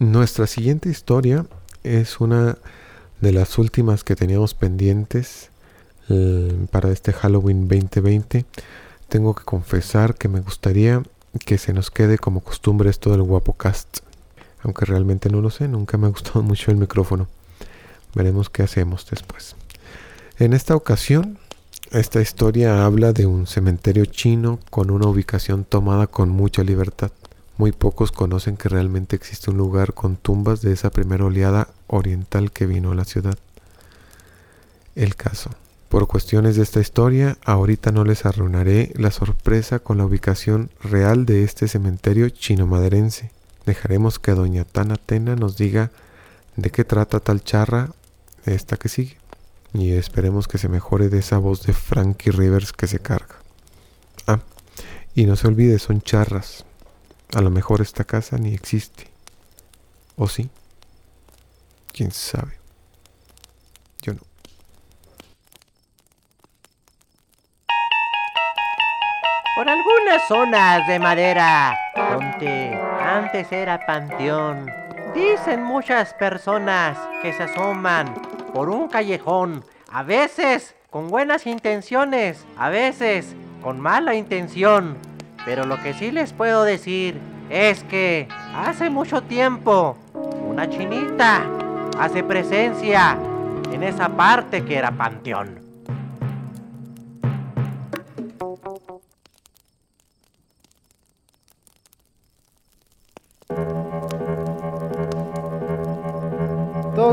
Nuestra siguiente historia es una de las últimas que teníamos pendientes eh, para este Halloween 2020. Tengo que confesar que me gustaría que se nos quede como costumbre esto del Guapocast. Aunque realmente no lo sé, nunca me ha gustado mucho el micrófono. Veremos qué hacemos después. En esta ocasión, esta historia habla de un cementerio chino con una ubicación tomada con mucha libertad. Muy pocos conocen que realmente existe un lugar con tumbas de esa primera oleada oriental que vino a la ciudad. El caso. Por cuestiones de esta historia, ahorita no les arruinaré la sorpresa con la ubicación real de este cementerio chino-maderense. Dejaremos que doña Tana Tena nos diga de qué trata tal charra esta que sigue. Y esperemos que se mejore de esa voz de Frankie Rivers que se carga. Ah, y no se olvide, son charras. A lo mejor esta casa ni existe. ¿O sí? ¿Quién sabe? Yo no. Por algunas zonas de madera, donde antes era panteón, dicen muchas personas que se asoman por un callejón, a veces con buenas intenciones, a veces con mala intención pero lo que sí les puedo decir es que hace mucho tiempo una chinita hace presencia en esa parte que era panteón.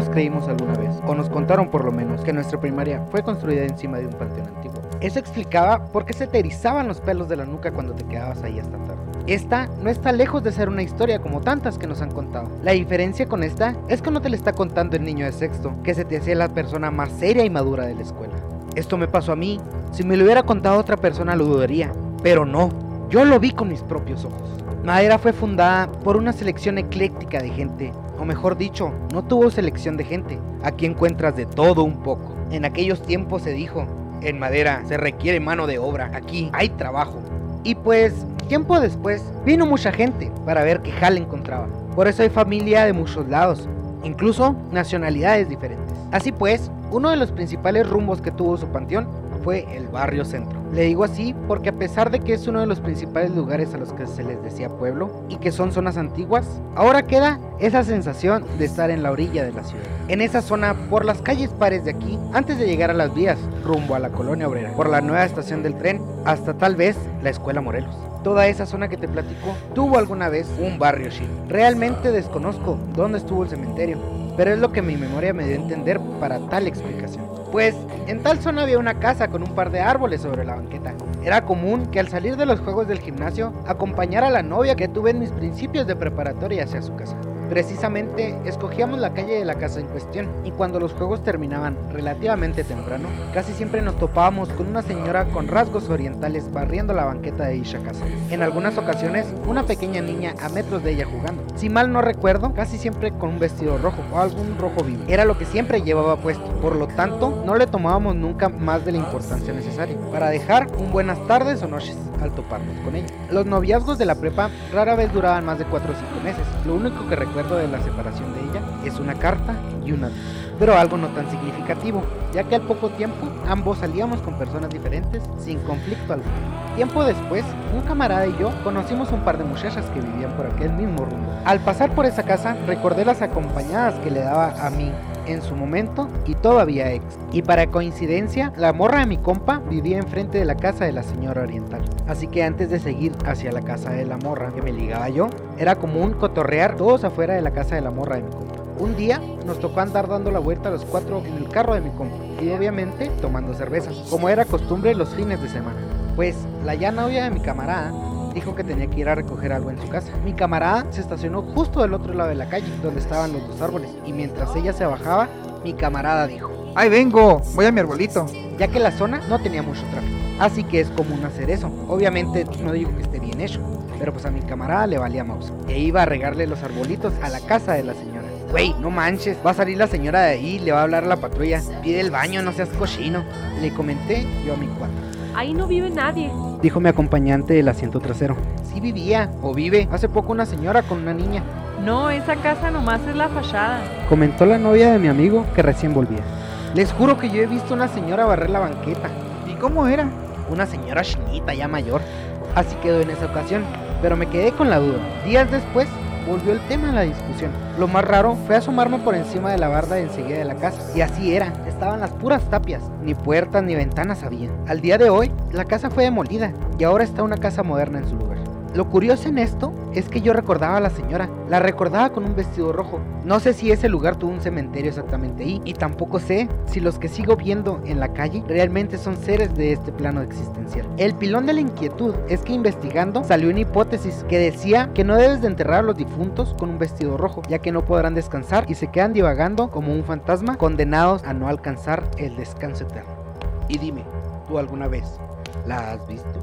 Creímos alguna vez, o nos contaron por lo menos, que nuestra primaria fue construida encima de un panteón antiguo. Eso explicaba por qué se te erizaban los pelos de la nuca cuando te quedabas ahí hasta tarde. Esta no está lejos de ser una historia como tantas que nos han contado. La diferencia con esta es que no te la está contando el niño de sexto, que se te hacía la persona más seria y madura de la escuela. Esto me pasó a mí. Si me lo hubiera contado otra persona lo dudaría. Pero no, yo lo vi con mis propios ojos. Madera fue fundada por una selección ecléctica de gente, o mejor dicho, no tuvo selección de gente. Aquí encuentras de todo un poco. En aquellos tiempos se dijo, en madera se requiere mano de obra, aquí hay trabajo. Y pues, tiempo después, vino mucha gente para ver qué jale encontraba. Por eso hay familia de muchos lados, incluso nacionalidades diferentes. Así pues, uno de los principales rumbos que tuvo su panteón fue el barrio centro. Le digo así porque a pesar de que es uno de los principales lugares a los que se les decía pueblo y que son zonas antiguas, ahora queda esa sensación de estar en la orilla de la ciudad. En esa zona, por las calles pares de aquí, antes de llegar a las vías, rumbo a la colonia obrera, por la nueva estación del tren, hasta tal vez la escuela Morelos. Toda esa zona que te platico tuvo alguna vez un barrio chino. Realmente desconozco dónde estuvo el cementerio, pero es lo que mi memoria me dio a entender para tal explicación. Pues en tal zona había una casa con un par de árboles sobre la banqueta. Era común que al salir de los juegos del gimnasio acompañara a la novia que tuve en mis principios de preparatoria hacia su casa. Precisamente escogíamos la calle de la casa en cuestión y cuando los juegos terminaban relativamente temprano, casi siempre nos topábamos con una señora con rasgos orientales barriendo la banqueta de dicha casa. En algunas ocasiones, una pequeña niña a metros de ella jugando. Si mal no recuerdo, casi siempre con un vestido rojo o algún rojo vivo. Era lo que siempre llevaba puesto. Por lo tanto, no le tomábamos nunca más de la importancia necesaria para dejar un buenas tardes o noches al toparnos con ella. Los noviazgos de la prepa rara vez duraban más de 4 o 5 meses. Lo único que recuerdo de la separación de ella es una carta y una pero algo no tan significativo, ya que al poco tiempo ambos salíamos con personas diferentes sin conflicto alguno. Tiempo después, un camarada y yo conocimos un par de muchachas que vivían por aquel mismo rumbo. Al pasar por esa casa, recordé las acompañadas que le daba a mí en su momento y todavía ex. Y para coincidencia, la morra de mi compa vivía enfrente de la casa de la señora oriental. Así que antes de seguir hacia la casa de la morra que me ligaba yo, era común cotorrear todos afuera de la casa de la morra de mi compa. Un día nos tocó andar dando la vuelta a los cuatro en el carro de mi compa y obviamente tomando cerveza, como era costumbre los fines de semana. Pues la ya novia de mi camarada dijo que tenía que ir a recoger algo en su casa. Mi camarada se estacionó justo del otro lado de la calle, donde estaban los dos árboles, y mientras ella se bajaba, mi camarada dijo, ¡Ahí vengo! Voy a mi arbolito. Ya que la zona no tenía mucho tráfico, así que es común hacer eso. Obviamente no digo que esté bien hecho, pero pues a mi camarada le valía mouse. E iba a regarle los arbolitos a la casa de la señora. Güey, no manches, va a salir la señora de ahí, le va a hablar a la patrulla. Pide el baño, no seas cochino. Le comenté yo a mi cuarto. Ahí no vive nadie. Dijo mi acompañante del asiento trasero. Sí vivía, o vive. Hace poco una señora con una niña. No, esa casa nomás es la fachada. Comentó la novia de mi amigo que recién volvía. Les juro que yo he visto una señora barrer la banqueta. ¿Y cómo era? Una señora chinita ya mayor. Así quedó en esa ocasión. Pero me quedé con la duda. Días después volvió el tema a la discusión. Lo más raro fue asomarme por encima de la barda de enseguida de la casa. Y así era, estaban las puras tapias. Ni puertas ni ventanas había. Al día de hoy, la casa fue demolida y ahora está una casa moderna en su lugar. Lo curioso en esto es que yo recordaba a la señora, la recordaba con un vestido rojo. No sé si ese lugar tuvo un cementerio exactamente ahí y tampoco sé si los que sigo viendo en la calle realmente son seres de este plano existencial. El pilón de la inquietud es que investigando salió una hipótesis que decía que no debes de enterrar a los difuntos con un vestido rojo, ya que no podrán descansar y se quedan divagando como un fantasma condenados a no alcanzar el descanso eterno. Y dime, ¿tú alguna vez la has visto?